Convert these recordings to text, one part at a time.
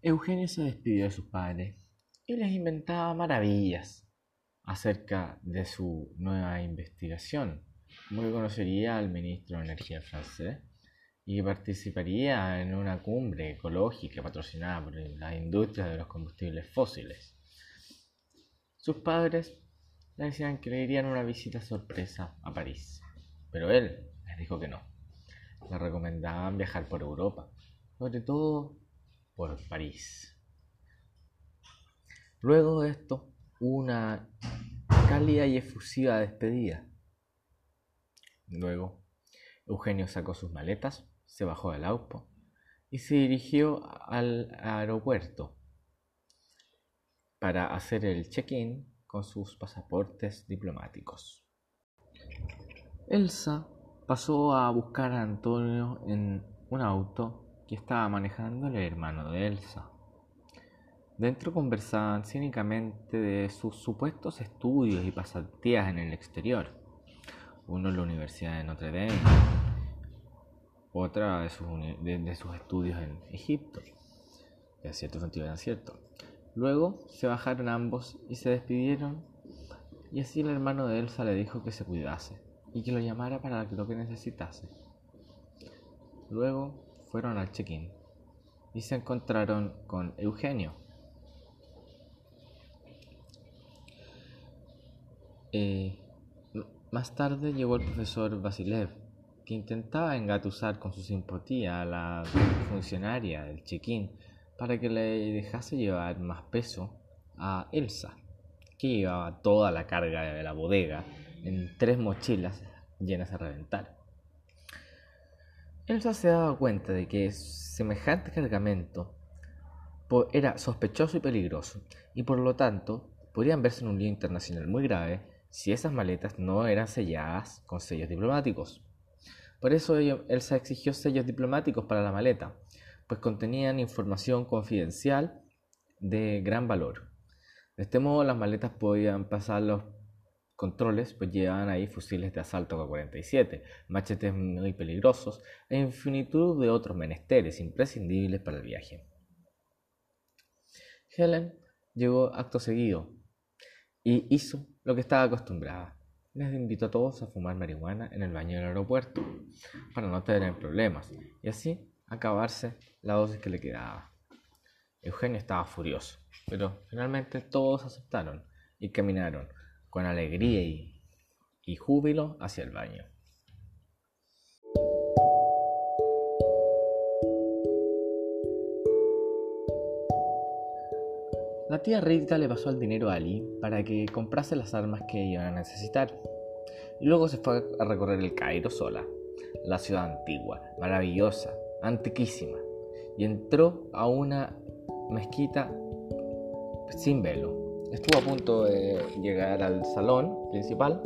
Eugenio se despidió de sus padres y les inventaba maravillas acerca de su nueva investigación, como que conocería al ministro de Energía francés y que participaría en una cumbre ecológica patrocinada por la industria de los combustibles fósiles. Sus padres le decían que le irían una visita sorpresa a París, pero él les dijo que no. Le recomendaban viajar por Europa, sobre todo por París. Luego de esto, una cálida y efusiva despedida. Luego, Eugenio sacó sus maletas, se bajó del auto y se dirigió al aeropuerto para hacer el check-in con sus pasaportes diplomáticos. Elsa pasó a buscar a Antonio en un auto que estaba manejando el hermano de Elsa. Dentro conversaban cínicamente de sus supuestos estudios y pasantías en el exterior. Uno en la Universidad de Notre Dame, otra de sus, estudios en Egipto. en cierto sentido eran ciertos. Luego se bajaron ambos y se despidieron y así el hermano de Elsa le dijo que se cuidase y que lo llamara para lo que necesitase. Luego fueron al check-in y se encontraron con Eugenio, Eh, más tarde llegó el profesor Vasilev, que intentaba engatusar con su simpatía a la funcionaria del check-in para que le dejase llevar más peso a Elsa, que llevaba toda la carga de la bodega en tres mochilas llenas a reventar. Elsa se daba cuenta de que semejante cargamento era sospechoso y peligroso, y por lo tanto podrían verse en un lío internacional muy grave si esas maletas no eran selladas con sellos diplomáticos. Por eso Elsa exigió sellos diplomáticos para la maleta, pues contenían información confidencial de gran valor. De este modo las maletas podían pasar los controles, pues llevaban ahí fusiles de asalto K-47, machetes muy peligrosos e infinitud de otros menesteres imprescindibles para el viaje. Helen llegó acto seguido y hizo lo que estaba acostumbrada. Les invitó a todos a fumar marihuana en el baño del aeropuerto para no tener problemas y así acabarse la dosis que le quedaba. Eugenio estaba furioso, pero finalmente todos aceptaron y caminaron con alegría y, y júbilo hacia el baño. La tía Rita le pasó el dinero a Ali para que comprase las armas que iban a necesitar. Luego se fue a recorrer el Cairo sola, la ciudad antigua, maravillosa, antiquísima, y entró a una mezquita sin velo. Estuvo a punto de llegar al salón principal,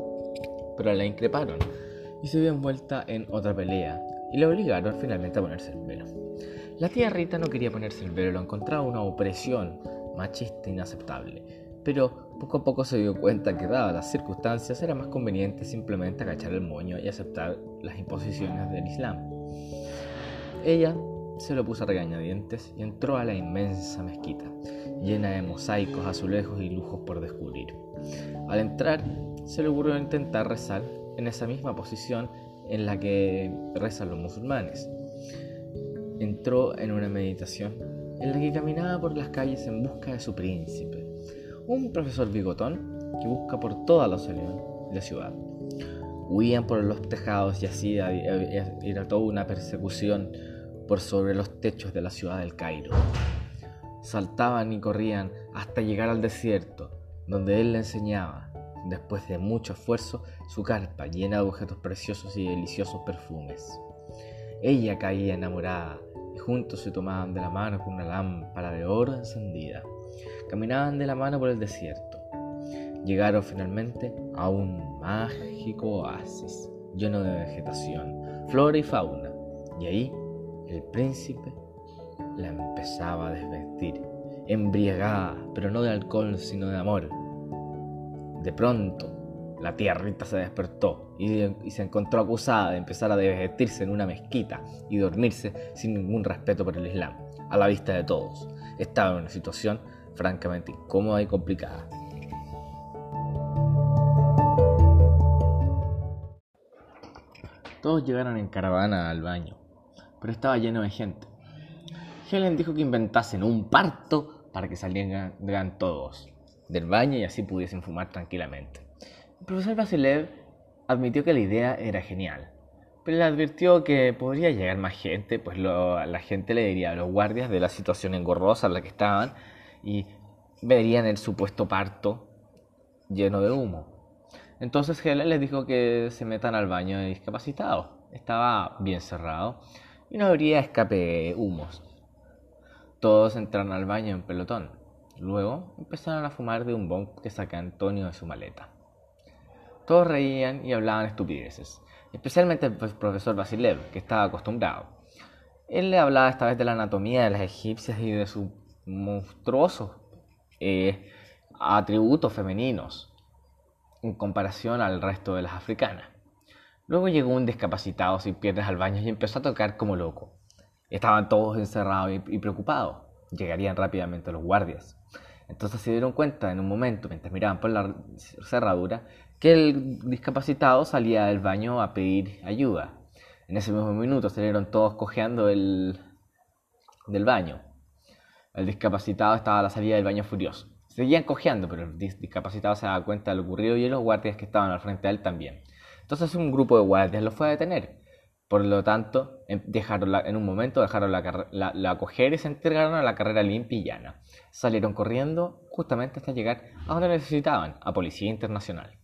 pero la increparon y se vio envuelta en otra pelea y le obligaron finalmente a ponerse el velo. La tía Rita no quería ponerse el velo, lo encontraba una opresión machista inaceptable, pero poco a poco se dio cuenta que dadas las circunstancias era más conveniente simplemente agachar el moño y aceptar las imposiciones del Islam. Ella se lo puso a regañadientes y entró a la inmensa mezquita, llena de mosaicos, azulejos y lujos por descubrir. Al entrar, se le ocurrió intentar rezar en esa misma posición en la que rezan los musulmanes. Entró en una meditación en la que caminaba por las calles en busca de su príncipe, un profesor bigotón que busca por toda la ciudad. Huían por los tejados y así era toda una persecución por sobre los techos de la ciudad del Cairo. Saltaban y corrían hasta llegar al desierto, donde él le enseñaba, después de mucho esfuerzo, su carpa llena de objetos preciosos y deliciosos perfumes. Ella caía enamorada y juntos se tomaban de la mano con una lámpara de oro encendida. Caminaban de la mano por el desierto. Llegaron finalmente a un mágico oasis lleno de vegetación, flora y fauna. Y ahí el príncipe la empezaba a desvestir, embriagada, pero no de alcohol, sino de amor. De pronto, la tierrita se despertó y, se encontró acusada de empezar a desvestirse en una mezquita y dormirse sin ningún respeto por el Islam, a la vista de todos. estaba en una situación francamente incómoda y complicada. Todos llegaron en caravana al baño, pero estaba lleno de gente. Helen dijo que inventasen un parto para que salieran todos del baño y así pudiesen fumar tranquilamente. El profesor Vasilev admitió que la idea era genial, pero le advirtió que podría llegar más gente, pues la gente le diría a los guardias de la situación engorrosa en la que estaban y verían el supuesto parto lleno de humo. Entonces Helen les dijo que se metan al baño de discapacitados. Estaba bien cerrado y no habría escape de humos. Todos entraron al baño en pelotón. Luego empezaron a fumar de un bong que saca Antonio de su maleta. Todos reían y hablaban estupideces, especialmente el profesor Basilev, que estaba acostumbrado. Él le hablaba esta vez de la anatomía de las egipcias y de sus monstruosos eh, atributos femeninos en comparación al resto de las africanas. Luego llegó un discapacitado sin piernas al baño y empezó a tocar como loco. Estaban todos encerrados y preocupados. Llegarían rápidamente los guardias. Entonces se dieron cuenta en un momento, mientras miraban por la cerradura, que el discapacitado salía del baño a pedir ayuda. En ese mismo minuto salieron todos cojeando del, del baño. El discapacitado estaba a la salida del baño furioso. Seguían cojeando, pero el discapacitado se daba cuenta de lo ocurrido y los guardias que estaban al frente de él también. Entonces un grupo de guardias lo fue a detener. Por lo tanto, dejaron en un momento dejaron la, la, la, coger y se entregaron a la carrera limpia y llana. Salieron corriendo justamente hasta llegar a donde necesitaban, a Policía Internacional.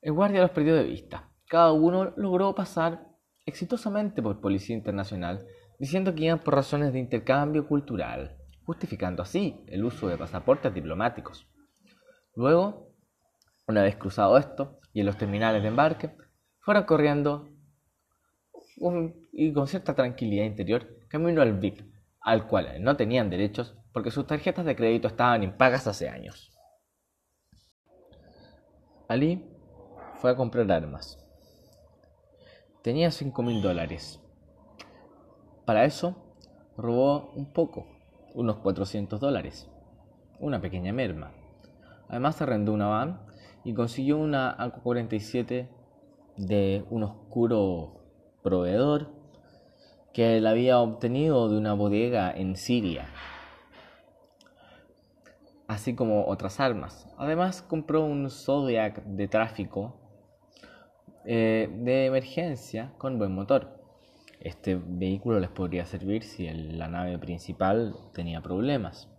El guardia los perdió de vista. Cada uno logró pasar exitosamente por Policía Internacional, diciendo que iban por razones de intercambio cultural, justificando así el uso de pasaportes diplomáticos. Luego, una vez cruzado esto y en los terminales de embarque, fueron corriendo y con cierta tranquilidad interior camino al VIP, al cual no tenían derechos porque sus tarjetas de crédito estaban impagas hace años. Ali fue a comprar armas. Tenía 5 mil dólares. Para eso, robó un poco, unos 400 dólares, una pequeña merma. Además, arrendó una van y consiguió una AK-47 de un oscuro proveedor que él había obtenido de una bodega en Siria, así como otras armas. Además compró un Zodiac de tráfico eh, de emergencia con buen motor. Este vehículo les podría servir si la nave principal tenía problemas.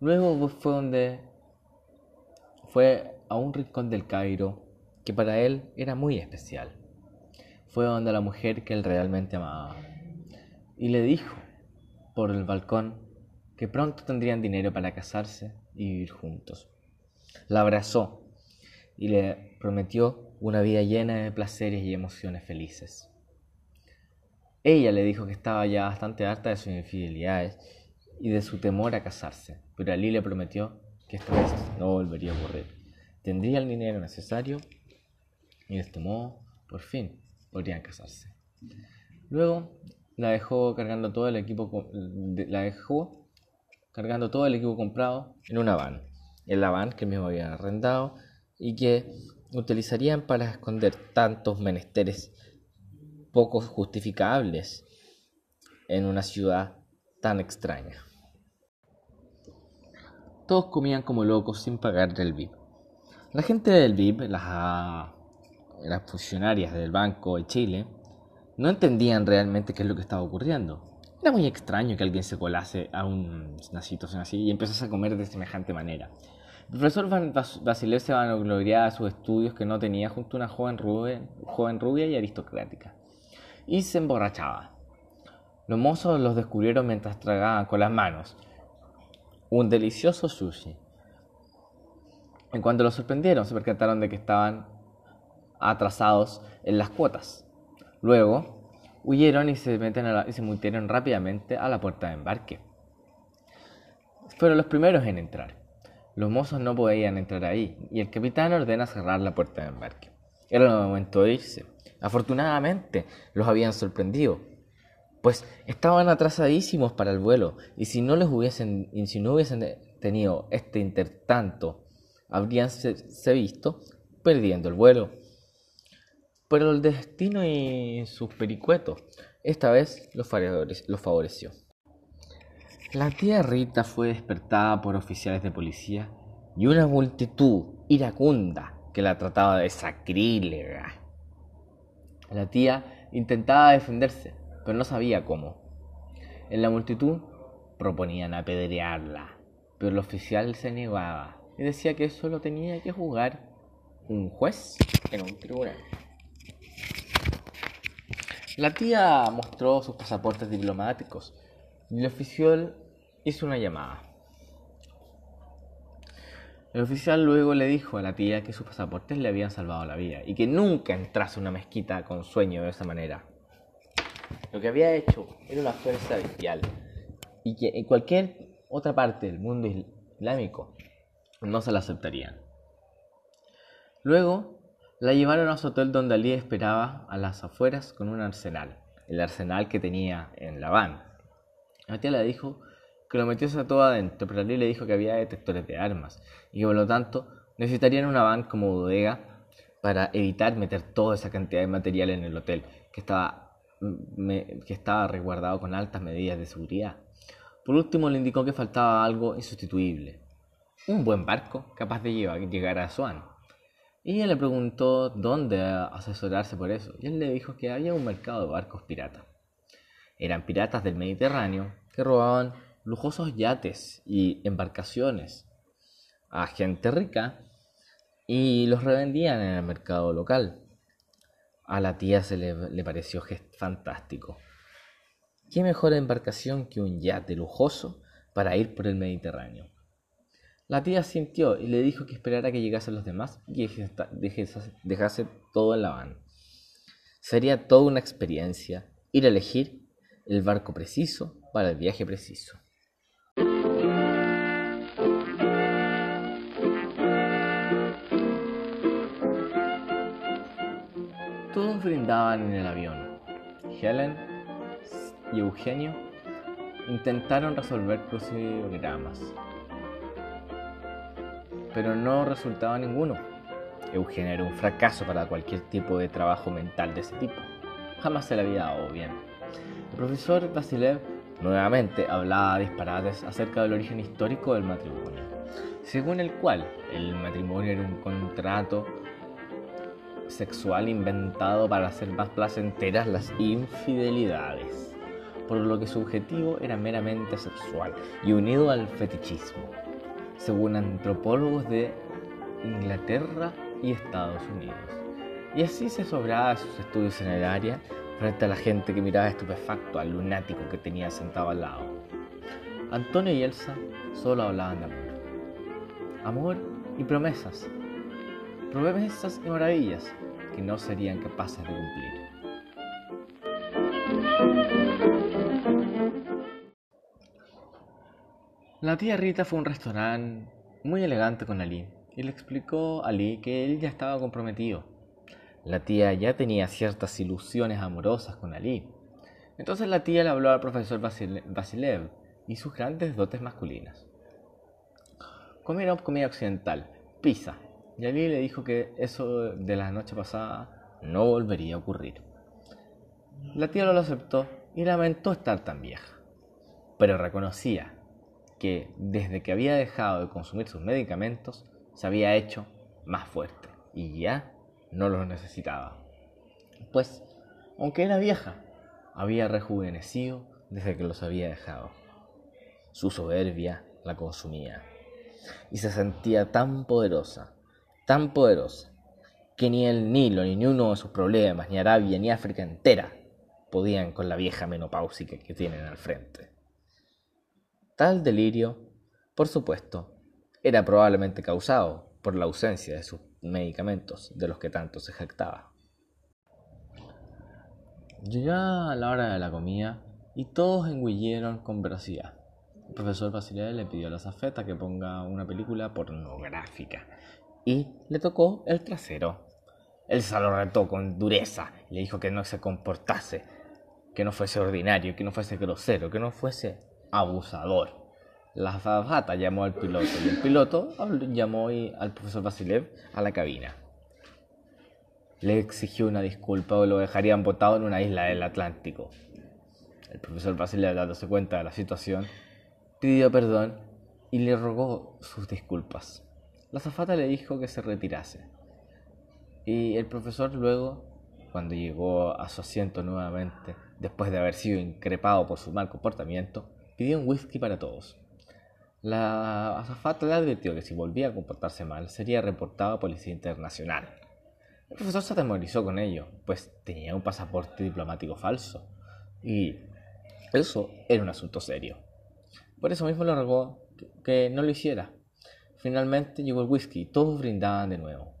Luego fue donde fue a un rincón del Cairo que para él era muy especial. Fue donde la mujer que él realmente amaba y le dijo por el balcón que pronto tendrían dinero para casarse y vivir juntos. La abrazó y le prometió una vida llena de placeres y emociones felices. Ella le dijo que estaba ya bastante harta de sus infidelidades y de su temor a casarse, pero Ali le prometió que esta vez no volvería a ocurrir. Tendría el dinero necesario y de este modo, por fin, podrían casarse. Luego la dejó cargando todo el equipo, la dejó cargando todo el equipo comprado en una van, en la van que mismo había arrendado y que utilizarían para esconder tantos menesteres poco justificables en una ciudad tan extraña. Todos comían como locos sin pagar el VIP. La gente del VIP, las las funcionarias del Banco de Chile no entendían realmente qué es lo que estaba ocurriendo. Era muy extraño que alguien se colase a una situación así y empezase a comer de semejante manera. El profesor Basilev se vanagloriaba de sus estudios que no tenía junto a una joven rubia, joven rubia y aristocrática. Y se emborrachaba. Los mozos los descubrieron mientras tragaban con las manos un delicioso sushi. En cuanto los sorprendieron, se percataron de que estaban atrasados en las cuotas. Luego, huyeron y se, meten metieron rápidamente a la puerta de embarque. Fueron los primeros en entrar. Los mozos no podían entrar ahí y el capitán ordena cerrar la puerta de embarque. Era el momento de irse. Afortunadamente, los habían sorprendido. pues estaban atrasadísimos para el vuelo y si no les hubiesen, y si no hubiesen tenido este intertanto, habrían se, visto perdiendo el vuelo. Pero el destino y sus pericuetos esta vez los favoreció. La tía Rita fue despertada por oficiales de policía y una multitud iracunda que la trataba de sacrílega. La tía intentaba defenderse, pero no sabía cómo. En la multitud proponían apedrearla, pero el oficial se negaba y decía que solo tenía que jugar un juez en un tribunal. La tía mostró sus pasaportes diplomáticos y el oficial hizo una llamada. El oficial luego le dijo a la tía que sus pasaportes le habían salvado la vida y que nunca entrase a una mezquita con sueño de esa manera. Lo que había hecho era una fuerza bestial y que en cualquier otra parte del mundo islámico no se la aceptarían. Luego la llevaron a su hotel donde Ali esperaba a las afueras con un arsenal, el arsenal que tenía en la van. La tía le dijo que lo metiese todo adentro, pero Ali le dijo que había detectores de armas y que por lo tanto necesitarían una van como bodega para evitar meter toda esa cantidad de material en el hotel, que estaba, mm, que estaba resguardado con altas medidas de seguridad. Por último, le indicó que faltaba algo insustituible, un buen barco capaz de llegar a Swan. Y ella le preguntó dónde asesorarse por eso, y él le dijo que había un mercado de barcos piratas. Eran piratas del Mediterráneo que robaban lujosos yates y embarcaciones a gente rica y los revendían en el mercado local. A la tía se le, pareció fantástico. ¿Qué mejor embarcación que un yate lujoso para ir por el Mediterráneo? La tía sintió y le dijo que esperara que llegasen los demás y dejase todo en la van. Sería toda una experiencia ir a elegir el barco preciso para el viaje preciso. Todos brindaban en el avión. Helen y Eugenio intentaron resolver crucigramas, pero no resultaba ninguno. Eugenio era un fracaso para cualquier tipo de trabajo mental de ese tipo. Jamás se le había dado bien. El profesor Vasilev nuevamente hablaba disparates acerca del origen histórico del matrimonio, según el cual el matrimonio era un contrato sexual inventado para hacer más placenteras las infidelidades, por lo que su objetivo era meramente sexual y unido al fetichismo, según antropólogos de Inglaterra y Estados Unidos. Y así se sobraba sus estudios en el área frente a la gente que miraba estupefacto al lunático que tenía sentado al lado. Antonio y Elsa solo hablaban de amor. Amor y promesas, promesas y maravillas que no serían capaces de cumplir. La tía Rita fue a un restaurante muy elegante con Ali y le explicó a Ali que él ya estaba comprometido. La tía ya tenía ciertas ilusiones amorosas con Ali. Entonces la tía le habló al profesor Basilev y sus grandes dotes masculinas. Comieron comida occidental, pizza, y Ali le dijo que eso de la noche pasada no volvería a ocurrir. La tía lo aceptó y lamentó estar tan vieja, pero reconocía que desde que había dejado de consumir sus medicamentos se había hecho más fuerte y ya no los necesitaba. Pues, aunque era vieja, había rejuvenecido desde que los había dejado. Su soberbia la consumía y se sentía tan poderosa tan poderosa que ni el Nilo, ni uno de sus problemas, ni Arabia, ni África entera podían con la vieja menopáusica que tienen al frente. Tal delirio, por supuesto, era probablemente causado por la ausencia de sus medicamentos de los que tanto se jactaba. Llegaba la hora de la comida y todos engullieron con velocidad. El profesor Basilea le pidió a la zafeta que ponga una película pornográfica y le tocó el trasero. Él se lo retó con dureza le dijo que no se comportase que no fuese ordinario, que no fuese grosero, que no fuese abusador. La azafata llamó al piloto y el piloto llamó al profesor Vasilev a la cabina. Le exigió una disculpa o lo dejarían botado en una isla del Atlántico. El profesor Vasilev, dándose cuenta de la situación, pidió perdón y le rogó sus disculpas. La azafata le dijo que se retirase. Y el profesor luego, cuando llegó a su asiento nuevamente, después de haber sido increpado por su mal comportamiento, pidió un whisky para todos. La azafata le advirtió que si volvía a comportarse mal sería reportado a Policía Internacional. El profesor se atemorizó con ello, pues tenía un pasaporte diplomático falso. Y eso era un asunto serio. Por eso mismo le rogó que no lo hiciera. Finalmente llegó el whisky y todos brindaban de nuevo.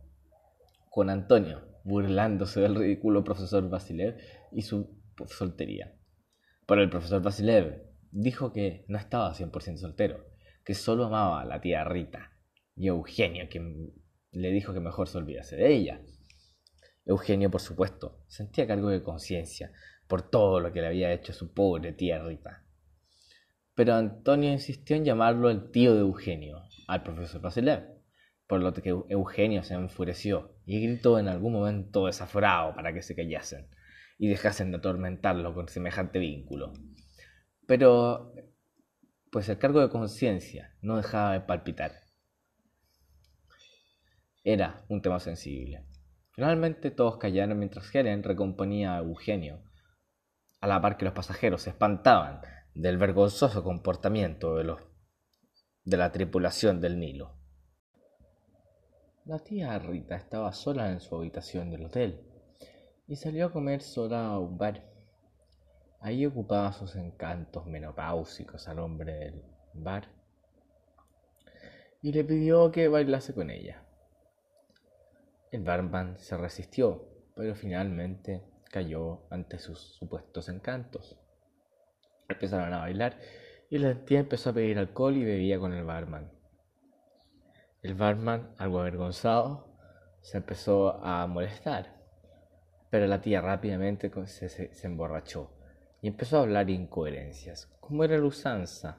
Con Antonio, burlándose del ridículo profesor Basilev y su soltería. Pero el profesor Basilev dijo que no estaba 100% soltero, que solo amaba a la tía Rita y Eugenio, quien le dijo que mejor se olvidase de ella. Eugenio, por supuesto, sentía cargo de conciencia por todo lo que le había hecho su pobre tía Rita. Pero Antonio insistió en llamarlo el tío de Eugenio, al profesor Basilev, por lo que Eugenio se enfureció y gritó en algún momento desaforado para que se callasen y dejasen de atormentarlo con semejante vínculo. Pero, pues el cargo de conciencia no dejaba de palpitar. Era un tema sensible. Finalmente todos callaron mientras Helen recomponía a Eugenio, a la par que los pasajeros se espantaban del vergonzoso comportamiento de, de la tripulación del Nilo. La tía Rita estaba sola en su habitación del hotel y salió a comer sola a un bar. Ahí ocupaba sus encantos menopáusicos al hombre del bar y le pidió que bailase con ella. El barman se resistió, pero finalmente cayó ante sus supuestos encantos. Empezaron a bailar y la tía empezó a pedir alcohol y bebía con el barman. El barman, algo avergonzado, se empezó a molestar pero la tía rápidamente se, emborrachó y empezó a hablar incoherencias, como era la usanza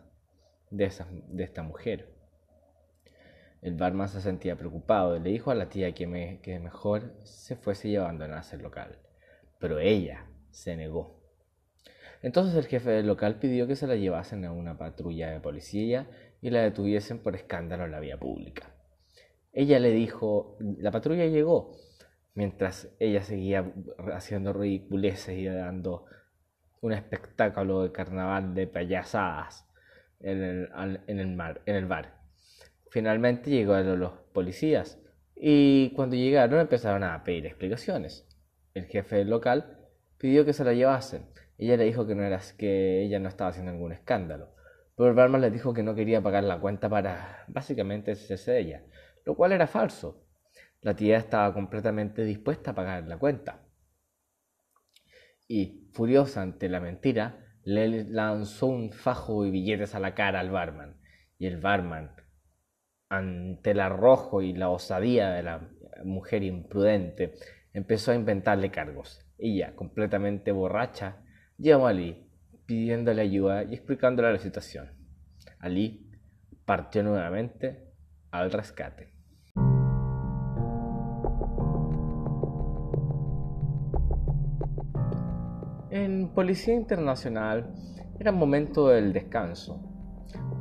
de, de esta mujer. El barman se sentía preocupado y le dijo a la tía que, que mejor se fuese y abandonase el local, pero ella se negó. Entonces el jefe del local pidió que se la llevasen a una patrulla de policía y la detuviesen por escándalo en la vía pública. Ella le dijo, la patrulla llegó mientras ella seguía haciendo ridiculeces y dando un espectáculo de carnaval de payasadas en el, en el, mar, en el bar. Finalmente llegaron los policías y cuando llegaron empezaron a pedir explicaciones. El jefe local pidió que se la llevasen. Ella le dijo que, no era, que ella no estaba haciendo ningún escándalo. Pero el barman le dijo que no quería pagar la cuenta para básicamente deshacerse de ella, lo cual era falso. La tía estaba completamente dispuesta a pagar la cuenta. Y, furiosa ante la mentira, le lanzó un fajo de billetes a la cara al barman. Y el barman, ante el arrojo y la osadía de la mujer imprudente, empezó a inventarle cargos. Ella, completamente borracha, llamó a Ali, pidiéndole ayuda y explicándole la situación. Ali partió nuevamente al rescate. Policía Internacional era momento del descanso.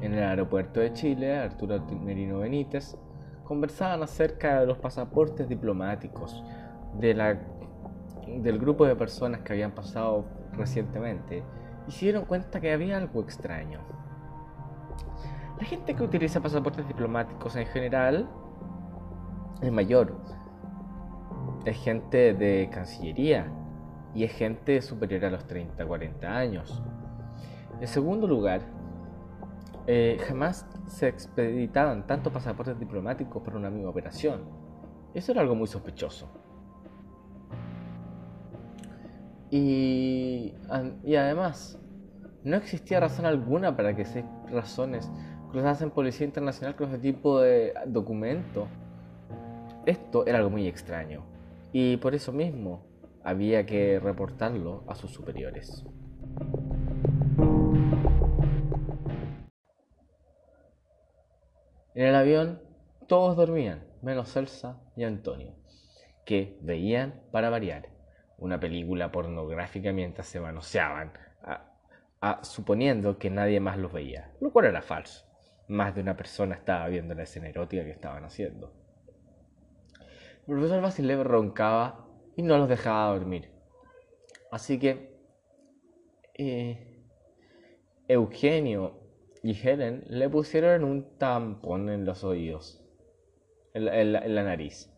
En el aeropuerto de Chile, Arturo Merino Benítez conversaban acerca de los pasaportes diplomáticos de la, del grupo de personas que habían pasado recientemente y se dieron cuenta que había algo extraño. La gente que utiliza pasaportes diplomáticos en general es mayor. Es gente de Cancillería, y es gente superior a los 30, 40 años. En segundo lugar, eh, jamás se expeditaban tantos pasaportes diplomáticos por una misma operación. Eso era algo muy sospechoso. Y, y además, no existía razón alguna para que seis razones cruzasen Policía Internacional con ese tipo de documento. Esto era algo muy extraño. Y por eso mismo, había que reportarlo a sus superiores. En el avión todos dormían, menos Elsa y Antonio, que veían, para variar, una película pornográfica mientras se manoseaban, suponiendo que nadie más los veía, lo cual era falso. Más de una persona estaba viendo la escena erótica que estaban haciendo. El profesor Vasilev roncaba y no los dejaba dormir. Así que eh, Eugenio y Helen le pusieron un tampón en los oídos, en la nariz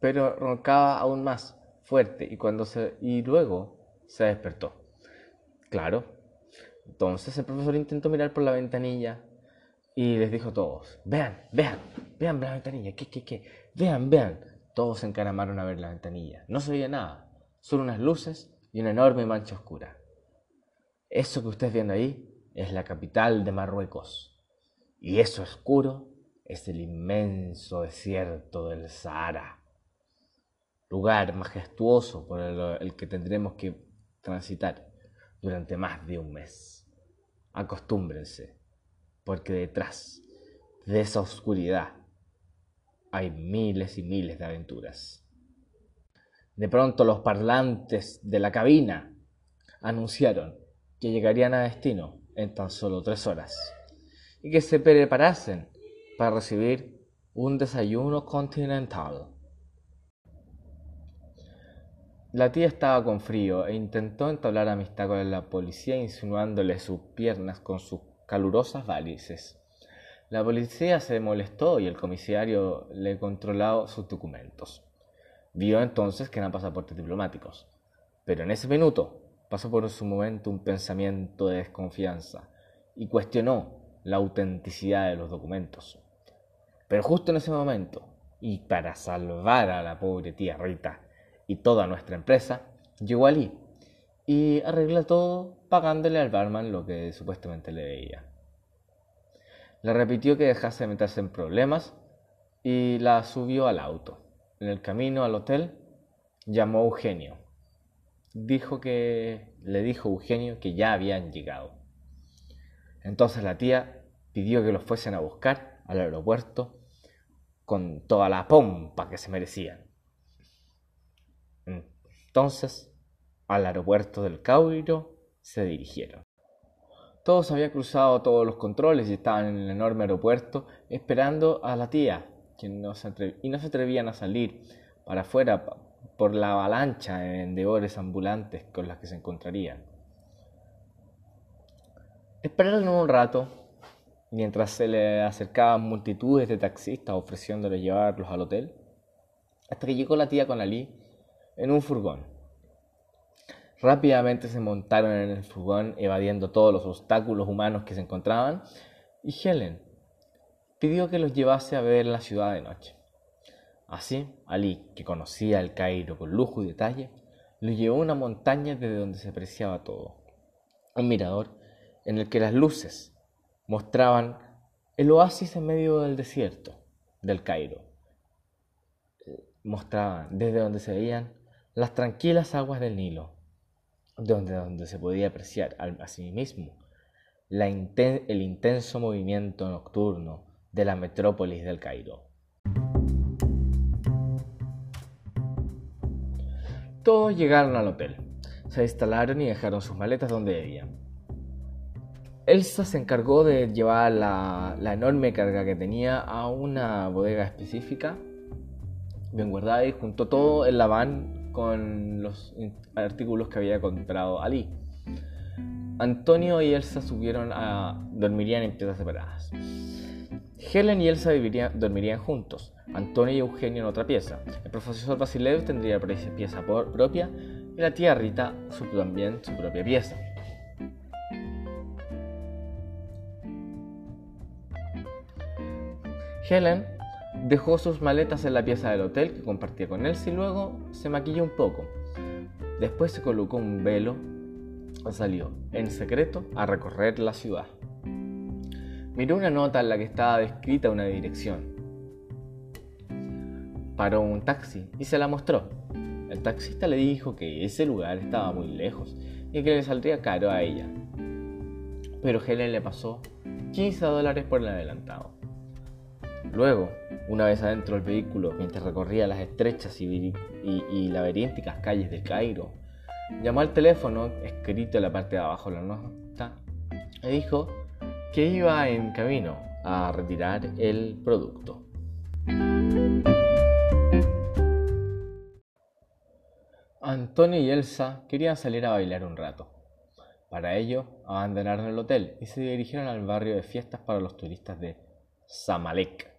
pero roncaba aún más fuerte y, cuando se, y luego se despertó. Claro. Entonces el profesor intentó mirar por la ventanilla y les dijo a todos, vean, vean, vean la ventanilla, ¿qué, qué, qué? Vean, vean. Todos se encaramaron a ver la ventanilla. No se veía nada, solo unas luces y una enorme mancha oscura. Eso que ustedes ven ahí es la capital de Marruecos. Y eso oscuro es el inmenso desierto del Sahara lugar majestuoso por el, que tendremos que transitar durante más de un mes. Acostúmbrense, porque detrás de esa oscuridad hay miles y miles de aventuras. De pronto los parlantes de la cabina anunciaron que llegarían a destino en tan solo tres horas y que se preparasen para recibir un desayuno continental. La tía estaba con frío e intentó entablar amistad con la policía insinuándole sus piernas con sus calurosas varices. La policía se molestó y el comisario le controló sus documentos. Vio entonces que eran pasaportes diplomáticos. Pero en ese minuto pasó por su momento un pensamiento de desconfianza y cuestionó la autenticidad de los documentos. Pero justo en ese momento, y para salvar a la pobre tía Rita, y toda nuestra empresa, llegó allí y arregló todo pagándole al barman lo que supuestamente le debía. Le repitió que dejase de meterse en problemas y la subió al auto. En el camino al hotel llamó a Eugenio. Dijo que le dijo Eugenio que ya habían llegado. Entonces la tía pidió que los fuesen a buscar al aeropuerto con toda la pompa que se merecían. Entonces, al aeropuerto del Cairo se dirigieron. Todos habían cruzado todos los controles y estaban en el enorme aeropuerto esperando a la tía, y no se atrevían a salir para afuera por la avalancha de vendedores ambulantes con las que se encontrarían. Esperaron un rato mientras se le acercaban multitudes de taxistas ofreciéndole llevarlos al hotel, hasta que llegó la tía con Ali en un furgón. Rápidamente se montaron en el furgón evadiendo todos los obstáculos humanos que se encontraban y Helen pidió que los llevase a ver la ciudad de noche. Así, Ali, que conocía el Cairo con lujo y detalle, lo llevó a una montaña desde donde se apreciaba todo. Un mirador en el que las luces mostraban el oasis en medio del desierto del Cairo. Mostraban desde donde se veían las tranquilas aguas del Nilo, donde, donde se podía apreciar a sí mismo el intenso movimiento nocturno de la metrópolis del Cairo. Todos llegaron al hotel, se instalaron y dejaron sus maletas donde debían. Elsa se encargó de llevar la, la, enorme carga que tenía a una bodega específica, bien guardada, y juntó todo en la van con los artículos que había comprado Ali. Antonio y Elsa subieron a dormirían en piezas separadas. Helen y Elsa dormirían juntos, Antonio y Eugenio en otra pieza. El profesor Basilev tendría pieza propia y la tía Rita su, también su propia pieza. Helen Dejó sus maletas en la pieza del hotel que compartía con él y luego se maquilló un poco. Después se colocó un velo y salió, en secreto, a recorrer la ciudad. Miró una nota en la que estaba descrita una dirección. Paró un taxi y se la mostró. El taxista le dijo que ese lugar estaba muy lejos y que le saldría caro a ella. pero Helen le pasó 15 dólares por el adelantado. Luego, una vez adentro del vehículo, mientras recorría las estrechas y, laberínticas calles de Cairo, llamó al teléfono, escrito en la parte de abajo de la nota, y dijo que iba en camino a retirar el producto. Antonio y Elsa querían salir a bailar un rato. Para ello, abandonaron el hotel y se dirigieron al barrio de fiestas para los turistas de Samalek,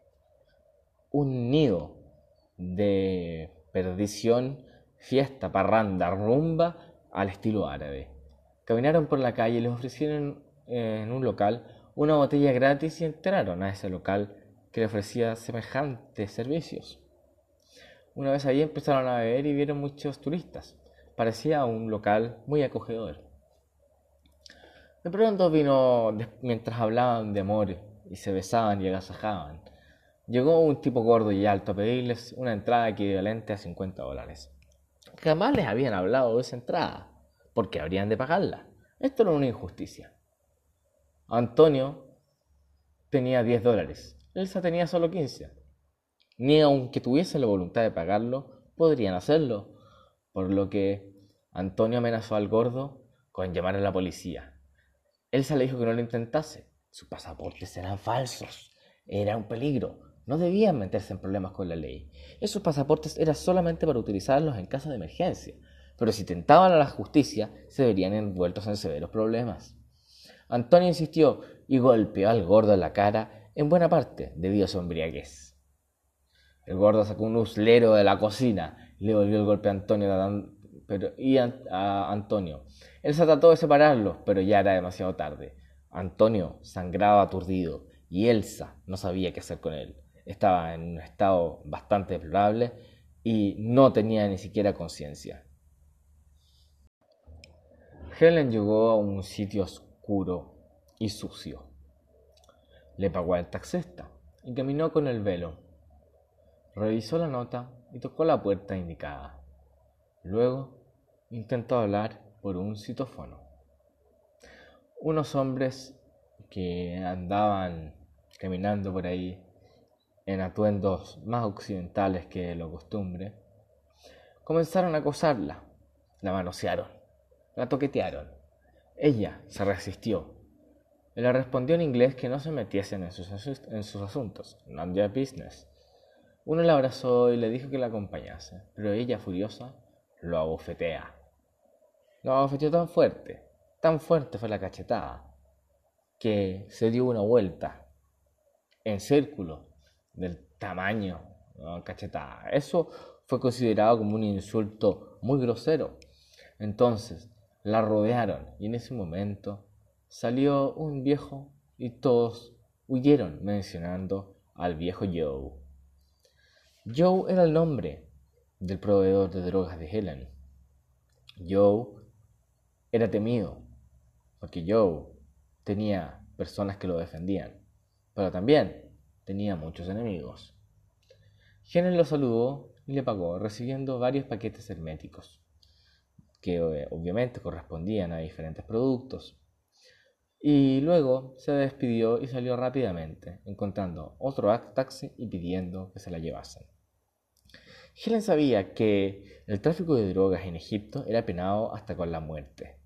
un nido de perdición, fiesta, parranda, rumba al estilo árabe. Caminaron por la calle les ofrecieron eh, en un local una botella gratis y entraron a ese local que le ofrecía semejantes servicios. Una vez allí empezaron a beber y vieron muchos turistas. Parecía un local muy acogedor. De pronto vino, mientras hablaban de amor y se besaban y agasajaban, llegó un tipo gordo y alto a pedirles una entrada equivalente a 50 dólares. Jamás les habían hablado de esa entrada, porque habrían de pagarla. Esto era una injusticia. Antonio tenía 10 dólares, Elsa tenía solo 15. Ni aunque tuviesen la voluntad de pagarlo, podrían hacerlo, por lo que Antonio amenazó al gordo con llamar a la policía. Elsa le dijo que no lo intentase. Sus pasaportes eran falsos. Era un peligro. No debían meterse en problemas con la ley. Esos pasaportes eran solamente para utilizarlos en caso de emergencia. Pero si tentaban a la justicia, se verían envueltos en severos problemas. Antonio insistió y golpeó al gordo en la cara, en buena parte debido a su embriaguez. El gordo sacó un uslero de la cocina le volvió el golpe a Antonio, pero, y a, Antonio. Él se trató de separarlos, pero ya era demasiado tarde. Antonio sangraba aturdido y Elsa no sabía qué hacer con él. Estaba en un estado bastante deplorable y no tenía ni siquiera conciencia. Helen llegó a un sitio y sucio. Le pagó al taxista y caminó con el velo. Revisó la nota y tocó la puerta indicada. Luego intentó hablar por un citófono. Unos hombres que andaban caminando por ahí en atuendos más occidentales que lo costumbre, comenzaron a acosarla, la manosearon, la toquetearon ella se resistió. Le respondió en inglés que no se metiesen en sus, asuntos, not their business. Uno la abrazó y le dijo que la acompañase, pero ella, furiosa, lo abofetea. Lo abofeteó tan fuerte, tan fuerte fue la cachetada, que se dio una vuelta en círculo del tamaño cachetada. Eso fue considerado como un insulto muy grosero. Entonces, la rodearon y en ese momento salió un viejo y todos huyeron mencionando al viejo Joe. Joe era el nombre del proveedor de drogas de Helen. Joe era temido porque Joe tenía personas que lo defendían, pero también tenía muchos enemigos. Helen lo saludó y le pagó, recibiendo varios paquetes herméticos que eh, obviamente correspondían a diferentes productos. Y luego se despidió y salió rápidamente, encontrando otro taxi y pidiendo que se la llevasen. Helen sabía que el tráfico de drogas en Egipto era penado hasta con la muerte.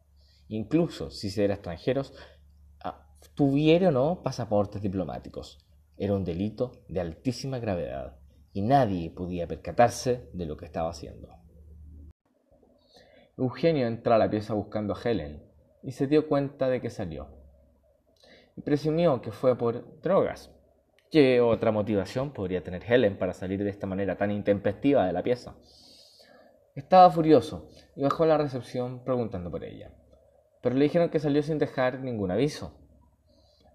Incluso si se eran extranjeros, ah, tuvieron o no pasaportes diplomáticos. Era un delito de altísima gravedad y nadie podía percatarse de lo que estaba haciendo. Eugenio entró a la pieza buscando a Helen y se dio cuenta de que salió. Y presumió que fue por drogas. ¿Qué otra motivación podría tener Helen para salir de esta manera tan intempestiva de la pieza? Estaba furioso y bajó a la recepción preguntando por ella, pero le dijeron que salió sin dejar ningún aviso.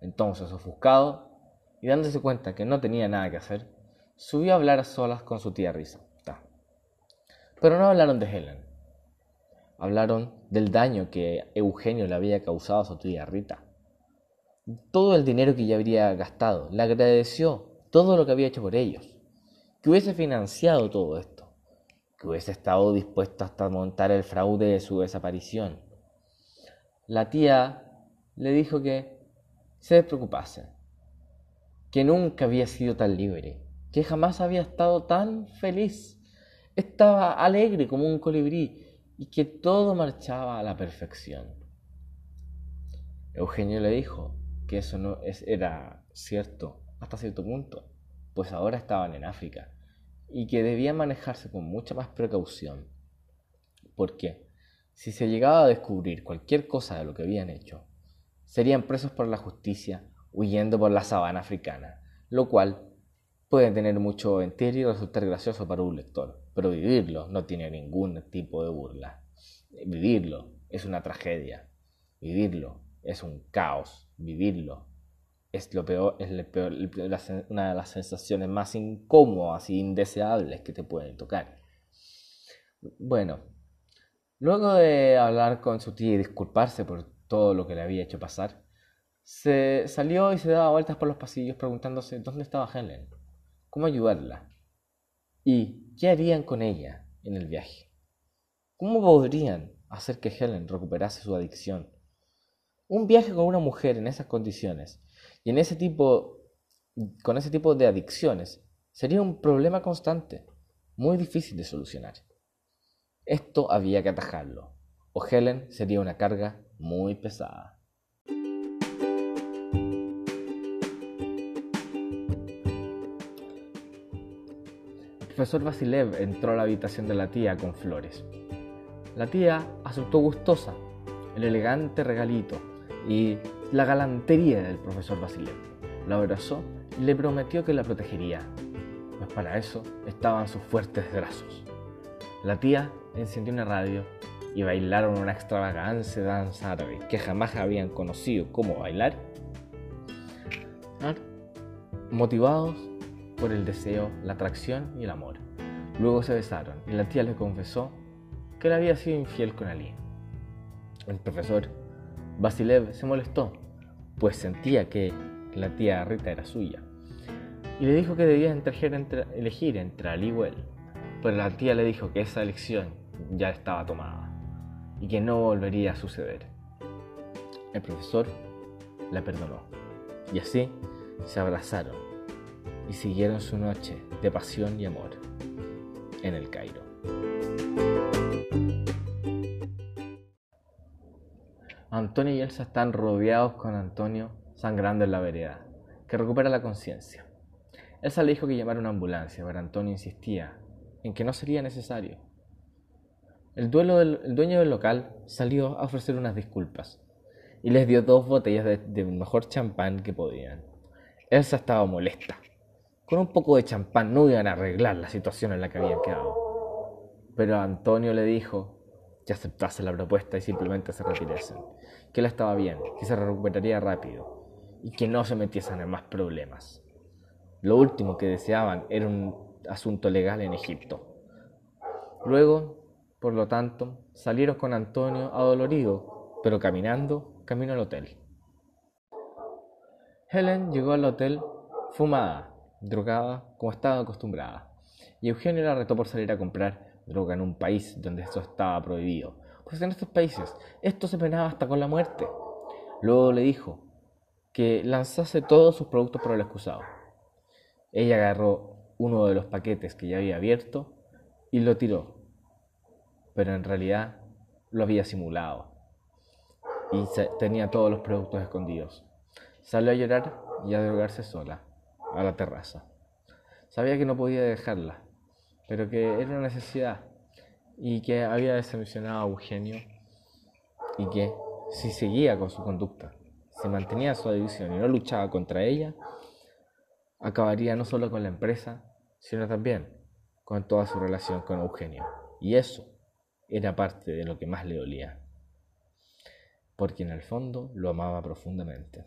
Entonces, ofuscado y dándose cuenta que no tenía nada que hacer, subió a hablar a solas con su tía Risa. Pero no hablaron de Helen hablaron del daño que Eugenio le había causado a su tía Rita. Todo el dinero que ya habría gastado, le agradeció todo lo que había hecho por ellos, que hubiese financiado todo esto, que hubiese estado dispuesto hasta montar el fraude de su desaparición. La tía le dijo que se despreocupase, que nunca había sido tan libre, que jamás había estado tan feliz. Estaba alegre como un colibrí y que todo marchaba a la perfección. Eugenio le dijo que eso no era cierto hasta cierto punto, pues ahora estaban en África y que debían manejarse con mucha más precaución. Porque si se llegaba a descubrir cualquier cosa de lo que habían hecho, serían presos por la justicia huyendo por la sabana africana, lo cual puede tener mucho entierro y resultar gracioso para un lector, pero vivirlo no tiene ningún tipo de burla. Vivirlo es una tragedia, vivirlo es un caos, vivirlo es lo peor, es una de las sensaciones más incómodas e indeseables que te pueden tocar. Bueno, luego de hablar con su tía y disculparse por todo lo que le había hecho pasar, se salió y se daba vueltas por los pasillos preguntándose dónde estaba Helen, cómo ayudarla y qué harían con ella en el viaje. ¿Cómo podrían hacer que Helen recuperase su adicción? Un viaje con una mujer en esas condiciones y en ese tipo, con ese tipo de adicciones sería un problema constante, muy difícil de solucionar. Esto había que atajarlo, o Helen sería una carga muy pesada. Profesor Vasilev entró a la habitación de la tía con flores. La tía aceptó gustosa el elegante regalito y la galantería del profesor Vasilev. La abrazó y le prometió que la protegería, pues para eso estaban sus fuertes brazos. La tía encendió una radio y bailaron una extravagante danza árabe que jamás habían conocido cómo bailar, motivados por el deseo, la atracción y el amor. Luego se besaron y la tía le confesó que le había sido infiel con Ali. El profesor Basilev se molestó, pues sentía que la tía Rita era suya, y le dijo que debía elegir entre Ali y él. Pero la tía le dijo que esa elección ya estaba tomada y que no volvería a suceder. El profesor la perdonó y así se abrazaron y siguieron su noche de pasión y amor en el Cairo. Antonio y Elsa están rodeados con Antonio sangrando en la vereda, que recupera la conciencia. Elsa le dijo que llamara una ambulancia, pero Antonio insistía en que no sería necesario. El, dueño del local salió a ofrecer unas disculpas y les dio dos botellas del mejor champán que podían. Elsa estaba molesta. Con un poco de champán no iban a arreglar la situación en la que habían quedado. Pero Antonio le dijo que aceptase la propuesta y simplemente se retirasen, que él estaba bien, que se recuperaría rápido y que no se metiesen en más problemas. Lo último que deseaban era un asunto legal en Egipto. Luego, por lo tanto, salieron con Antonio adolorido, pero caminando, camino al hotel. Helen llegó al hotel fumada, drogada, como estaba acostumbrada, y Eugenio la retó por salir a comprar droga en un país donde esto estaba prohibido. Pues en estos países esto se penaba hasta con la muerte. Luego le dijo que lanzase todos sus productos por el excusado. Ella agarró uno de los paquetes que ya había abierto y lo tiró, pero en realidad lo había simulado y tenía todos los productos escondidos. Salió a llorar y a drogarse sola a la terraza. Sabía que no podía dejarla, pero que era una necesidad y que había decepcionado a Eugenio y que si seguía con su conducta, se mantenía su adicción y no luchaba contra ella, acabaría no solo con la empresa, sino también con toda su relación con Eugenio. Y eso era parte de lo que más le dolía, porque en el fondo lo amaba profundamente.